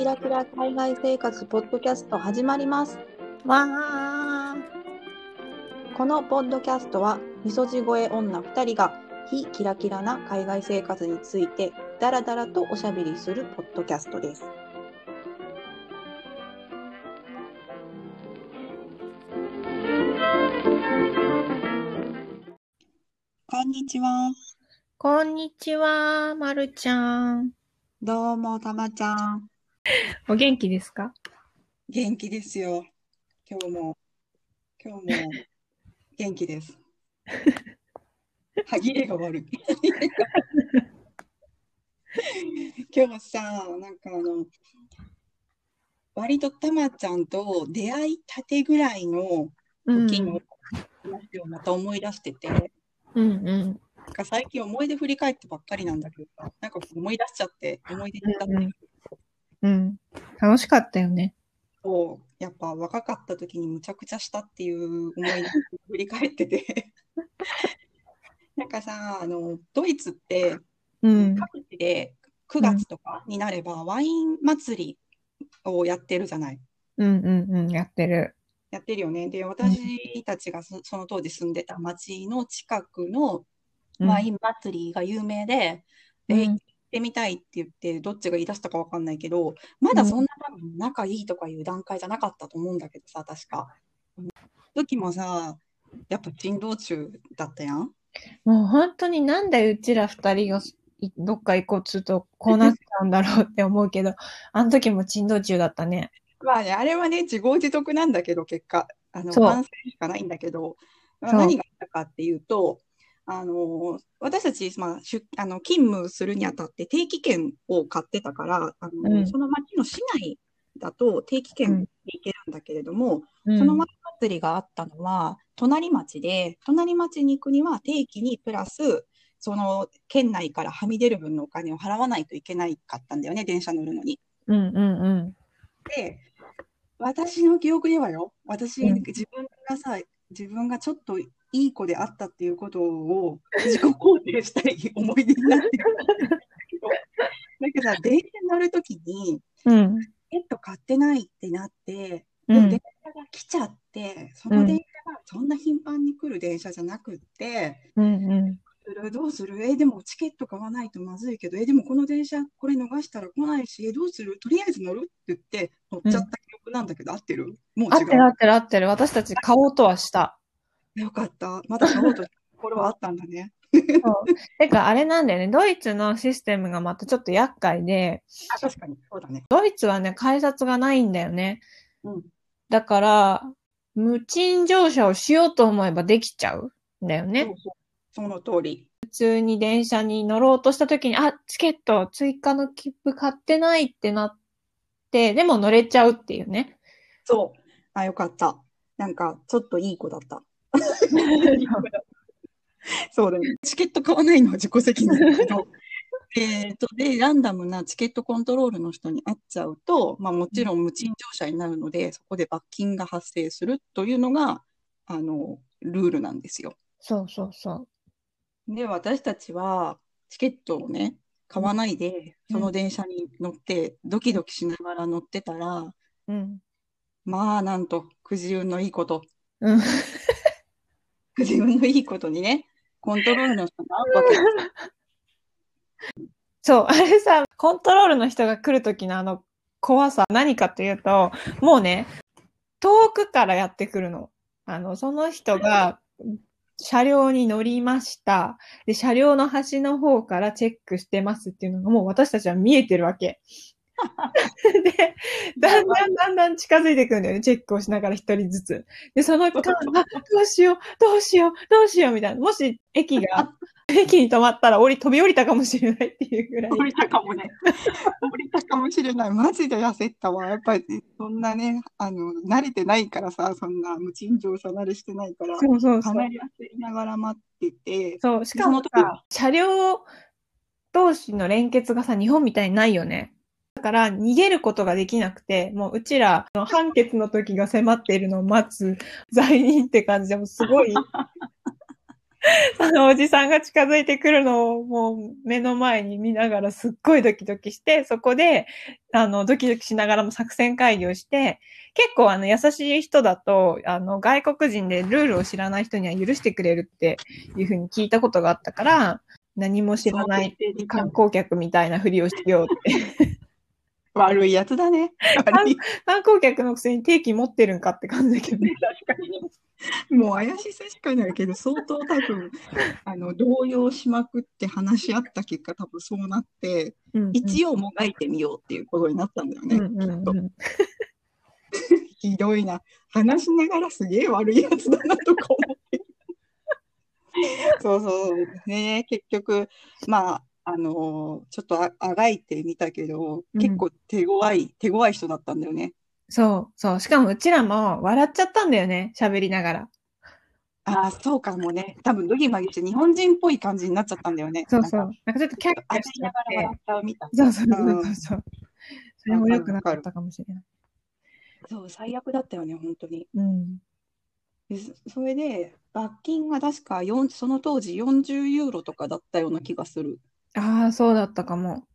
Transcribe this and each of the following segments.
キラキラ海外生活ポッドキャスト始まります。わあ。このポッドキャストは、みそじ声女2人が非キラキラな海外生活についてダラダラとおしゃべりするポッドキャストです。こんにちは。こんにちは、まるちゃん。どうも、たまちゃん。お元気ですか？元気ですよ。今日も、今日も元気です。歯切れが悪い。今日さ、なんかあの、割とたまちゃんと出会いたてぐらいのうん。時の話をまた思い出してて、うんうん。なんか最近思い出振り返ってばっかりなんだけどさ、なんか思い出しちゃって、思い出に浸ってるうん。楽しかったよね。と、やっぱ若かった時にむちゃくちゃしたっていう思い出を 振り返っててなんかさあのドイツってうん。各地で9月とかになればワイン祭りをやってるじゃない。うんうんうん。やってる。やってるよね。で私たちがそその当時住んでた町の近くのうんワイン祭りが有名で、うんで行ってみたいって言ってどっちが言い出したかわかんないけどまだそんな多分仲いいとかいう段階じゃなかったと思うんだけどさ確か。うん時もさやっぱ珍道中だったやん？もう本当になんでうちら二人がいどっか行こうっつうとこうなっちゃうんだろうって思うけど、あの時も珍道中だったね。まあね、あれはね、自業自得なんだけど、結果、あの、そう反省しかないんだけど、まあ何があったかっていうと、あの、私たち、まあ、出あの勤務するにあたって定期券を買ってたから、あの、うんその町の市内だと定期うん券で行けるんだけれども、うんそのワイン祭りがあったのは、隣町で、隣町に行くには定期にプラス、その県内からはみ出る分のお金を払わないといけないかったんだよね、電車乗るのに。うんうんうん。で、私の記憶ではよ、私、うん自分がさ、自分がちょっといい子であったっていうことを 自己肯定したい思い出になってるんだけど、だけどさ、電車に乗るときに、うん。チケット買ってないってなって、うん電車が来ちゃって、その電車がそんな頻繁に来る電車じゃなくって、うんうん。するどうする？え、でもチケット買わないとまずいけど、え、でもこの電車これ逃したら来ないし、え、どうする？とりあえず乗るって言って乗っちゃった記憶なんだけど、合ってる？もう違う？合ってる合ってる合ってる。私たち買おうとはした。よかった。まだ買おうとしたところはあったんだね。そう。てか、あれなんだよね。ドイツのシステムがまたちょっと厄介で、あ、確かに。そうだね。ドイツはね、改札がないんだよね。うん。だから、無賃乗車をしようと思えばできちゃうんだよね。そうそう。その通り。普通に電車に乗ろうとした時に、あ、チケット追加の切符買ってないってなって、でも乗れちゃうっていうね。そう。あ、よかった。なんか、ちょっといい子だった。そうだね。チケット買わないのは自己責任だけど。えっと、で、ランダムなチケットコントロールの人に会っちゃうと、まあもちろん無賃乗車になるので、そこで罰金が発生するというのが、あの、ルールなんですよ。そうそうそう。で、私たちはチケットをね、買わないで、うんその電車に乗って、ドキドキしながら乗ってたら、うん。まあ、なんと、くじ運のいいこと、うん。くじ運のいいことにね、コントロールの人が会うわけです。そう、あれさ、コントロールの人が来る時のあの怖さ、何かというと、もうね、遠くからやってくるの。あの、その人が車両に乗りました。で、車両の端の方からチェックしてますっていうのがもう私たちは見えてるわけ。で、だんだんだんだん近づいてくるんだよね。チェックをしながら一人ずつ。で、その間、あどうしよう、どうしよう、どうしようみたいな。もし駅が、駅に止まったら降り、飛び降りたかもしれないっていうぐらい。降りたかもね。降りたかもしれない。マジで焦ったわ。やっぱり、そんなね、あの、慣れてないからさ、そんな無賃乗車慣れしてないから、そうそうそう。かなり焦りながら待ってて、そう、しかもさ、車両同士の連結がさ、日本みたいにないよね。だから、逃げることができなくて、もううちら、あの判決の時が迫っているのを待つ罪人って感じで、もうすごい、そのおじさんが近づいてくるのをもう目の前に見ながらすっごいドキドキして、そこで、あの、ドキドキしながらも作戦会議をして、結構あの、優しい人だと、あの、外国人でルールを知らない人には許してくれるっていうふうに聞いたことがあったから、何も知らない観光客みたいなふりをしようって。悪いやつだね。観光客のくせに定期持ってるんかって感じだけどね。確かにね。もう怪しさしかないけど、相当多分、あの、動揺しまくって話し合った結果、多分そうなって、一応もがいてみようっていうことになったんだよね。うんうんうん ひどいな。話しながらすげえ悪いやつだなとか思って。そうそう。ね結局、まあ、あのちょっとああがいてみたけど、うん結構手強い、手強い人だったんだよね。そう、そう。しかもうちらも笑っちゃったんだよね。喋りながら。ああ、そうかもね。多分、ドギマギして日本人っぽい感じになっちゃったんだよね。そうそう。なんかちょっとキャッキャしながら笑て。っちゃうみたいな。そうそうそううんそうそれも良くなかったかもしれない。そう、最悪だったよね、本当に。うん。でそそれで、罰金が確か4、その当時40ユーロとかだったような気がする。ああ、そうだったかも。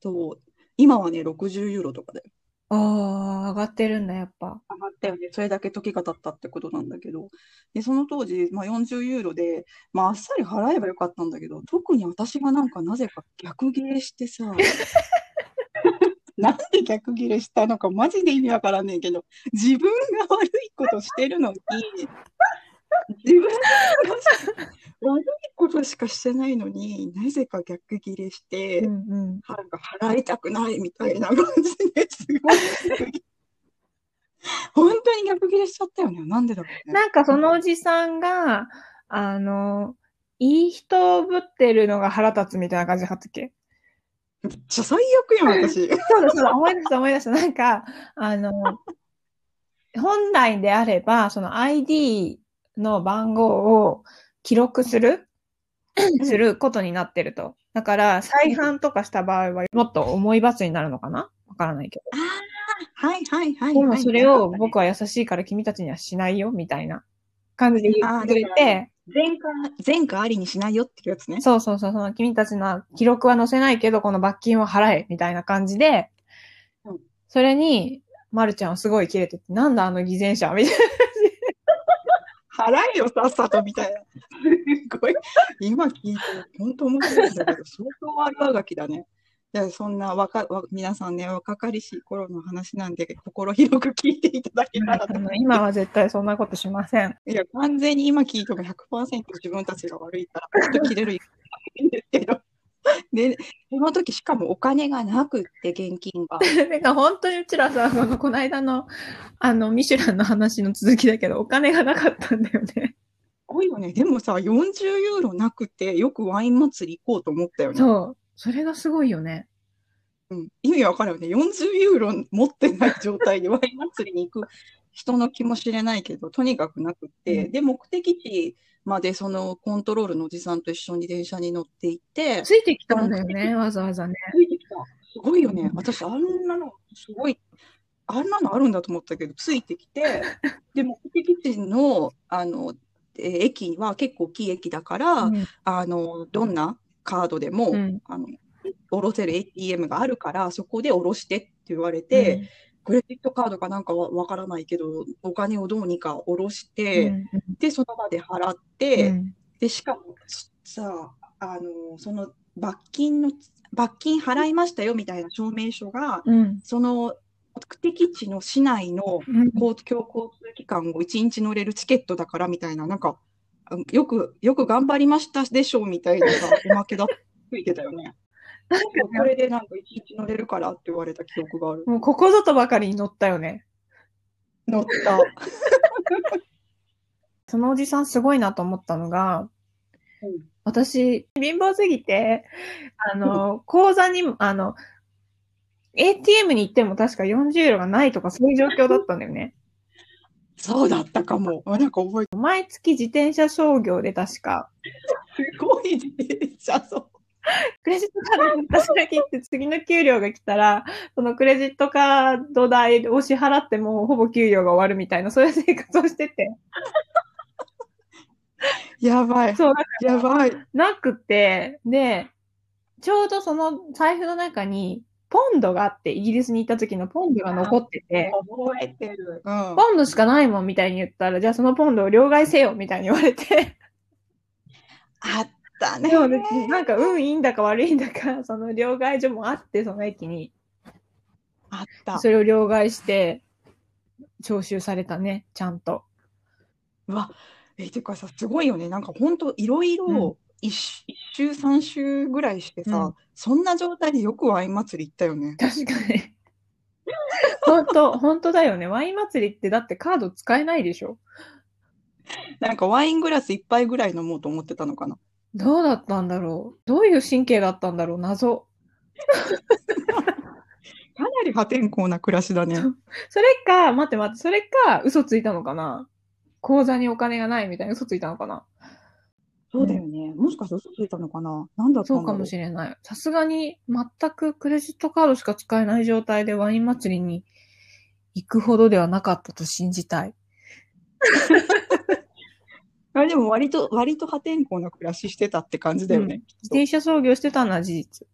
そう。今はね、60ユーロとかだよ。ああ、上がってるんだ、やっぱ。上がったよね。それだけ時が経ったってことなんだけど。で、その当時、まあ、40ユーロで、まあ、あっさり払えばよかったんだけど、特に私がなんかなぜか逆ギレしてさ、なんで逆ギレしたのかマジで意味わからんねんけど、自分が悪いことしてるのに、自分が悪いことしかしてないのになぜか逆ギレして、うんうん。払いたくないみたいな感じですごい。本当に逆ギレしちゃったよね。なんでだろうね。なんかそのおじさんが、あの、いい人ぶってるのが腹立つみたいな感じだったっけ？めっちゃ最悪やん、私。そうだそうだ、思い出した思い出した。なんか、あの、本来であれば、その ID の番号を記録する、することになってると。だから、再犯とかした場合は、もっと重い罰になるのかな？わからないけど。はいはいはい。でもそれを僕はは優しいから君たちにはしないよ、みたいな感じで言ってくれて、前科、前科ありにしないよっていうやつね。そうそうそう、その君たちの記録は載せないけど、この罰金は払え、みたいな感じでうん、それに、まるちゃんはすごい切れてて、なんだあの偽善者みたい払えよ、さっさとみたいな。すごい。今聞いて、本当面白いんだけど、相当悪あがきだね。いやそんな若わ皆さんね、若かりしい頃の話なんで、心広く聞いていただけたらと今は絶対そんなことしません。いや、完全に今聞いても100%自分たちが悪いから、ちょっと切れるんですけど。で、その時しかもお金がなくって、現金が。なんか本当にうちらさ、この、この間の、あの、ミシュランの話の続きだけど、お金がなかったんだよね。すごいよね。でもさ、40ユーロなくて、よくワイン祭り行こうと思ったよね。そう。それがすごいよね。うん、意味わからんよね。40ユーロ持ってない状態で ワイン祭りに行く人の気もしれないけど、とにかくなくって、うんで、目的地までそのコントロールのおじさんと一緒に電車に乗っていて、ついてきたんだよね、わざわざね。ついてきた。すごいよね。私、あんなの、すごい、あんなのあるんだと思ったけど、ついてきて、で、目的地の、あの、えー駅は結構大きい駅だから、うんあの、どんなカードでも、うんあの、下ろせる ATM があるから、そこで下ろしてって言われて、クレジットカードかなんかはわからないけど、お金をどうにか下ろしうんて、で、その場で払って、うん。で、しかもさ、あの、その罰金の、罰金払いましたよみたいな証明書が、うん。その目的地の市内のうん。公共交通機関を1日乗れるチケットだからみたいな、なんか、あよく、よく頑張りましたでしょうみたいなさ、おまけだついてたよね。これでなんか1日乗れるからって言われた記憶がある。もうここぞとばかりに乗ったよね。乗った。そのおじさんすごいなと思ったのが、うん私、貧乏すぎて、あの、口座にも、あの、ATM に行っても確か40ユーロがないとかそういう状況だったんだよね。そうだったかも。あなんか覚えて毎月自転車商業で確か、すごい自転車、そう。クレジットカードで働きって次の給料が来たら、そのクレジットカード代を支払ってもほぼ給料が終わるみたいな、そういう生活をしてて。やばい。そう、やばい。なくて、で、ちょうどその財布の中に、ポンドがあって、イギリスに行った時のポンドが残ってて、覚えてる。うん。ポンドしかないもんみたいに言ったら、じゃあそのポンドを両替せよみたいに言われて、あったね。でもね、なんか運いいんだか悪いんだか、その両替所もあって、その駅に、あった。それを両替して、徴収されたね、ちゃんと。うわ、え、てかさ、すごいよね。なんかほんといろいうんろ一周一周三周ぐらいしてさ、うんそんな状態でよくワイン祭り行ったよね。確かに。本当本当だよね。ワイン祭りってだってカード使えないでしょなんかワイングラス一杯ぐらい飲もうと思ってたのかな。どうだったんだろう？どういう神経だったんだろう？謎。かなり破天荒な暮らしだね。それか、待って待って、それか、嘘ついたのかな？口座にお金がないみたいな嘘ついたのかな？そうだよね。もしかして嘘ついたのかな？なんだったん。そうかもしれない。さすがに全くクレジットカードしか使えない状態でワイン祭りに行くほどではなかったと信じたい。あれでも割と、割と破天荒な暮らししてたって感じだよね。自転車操業してたのは事実。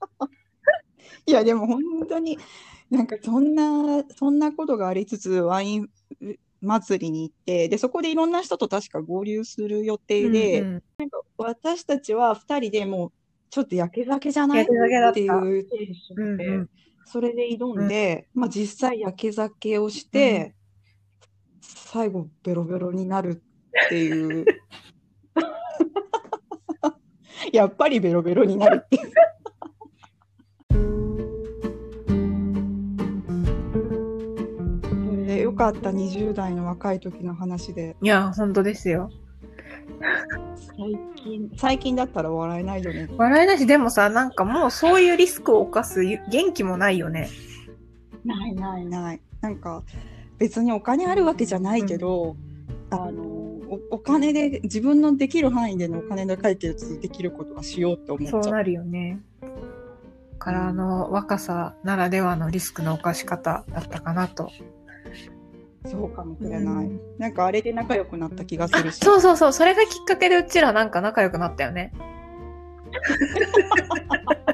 いや、でも本当に、なんかそんな、そんなことがありつつ、ワイン祭りに行って、で、そこでいろんな人と確か合流する予定で、うんうん。私たちは二人でもう、ちょっと焼け酒じゃない？焼け酒だっていうテンションで、うんうん。それで挑んで、まあ実際焼け酒をして、最後ベロベロになるっていう。やっぱりベロベロになるっていう。それでよかった20代の若い時の話でいや、本当ですよ。最近最近だったら笑えないよね笑いなし、でもさ、なんかもうそういうリスクを冒す元気もないよね。ないないないなんか別にお金あるわけじゃないけど、あのおお金で自分のできる範囲でのお金で解決できることはしようって思っちゃそううなるよね。から、あの、若さならではのリスクの犯し方だったかなと。そうかもしれない、うんなんかあれで仲良くなった気がすあるしそうそうそう、それがきっかけでうちらなんか仲良くなったよね。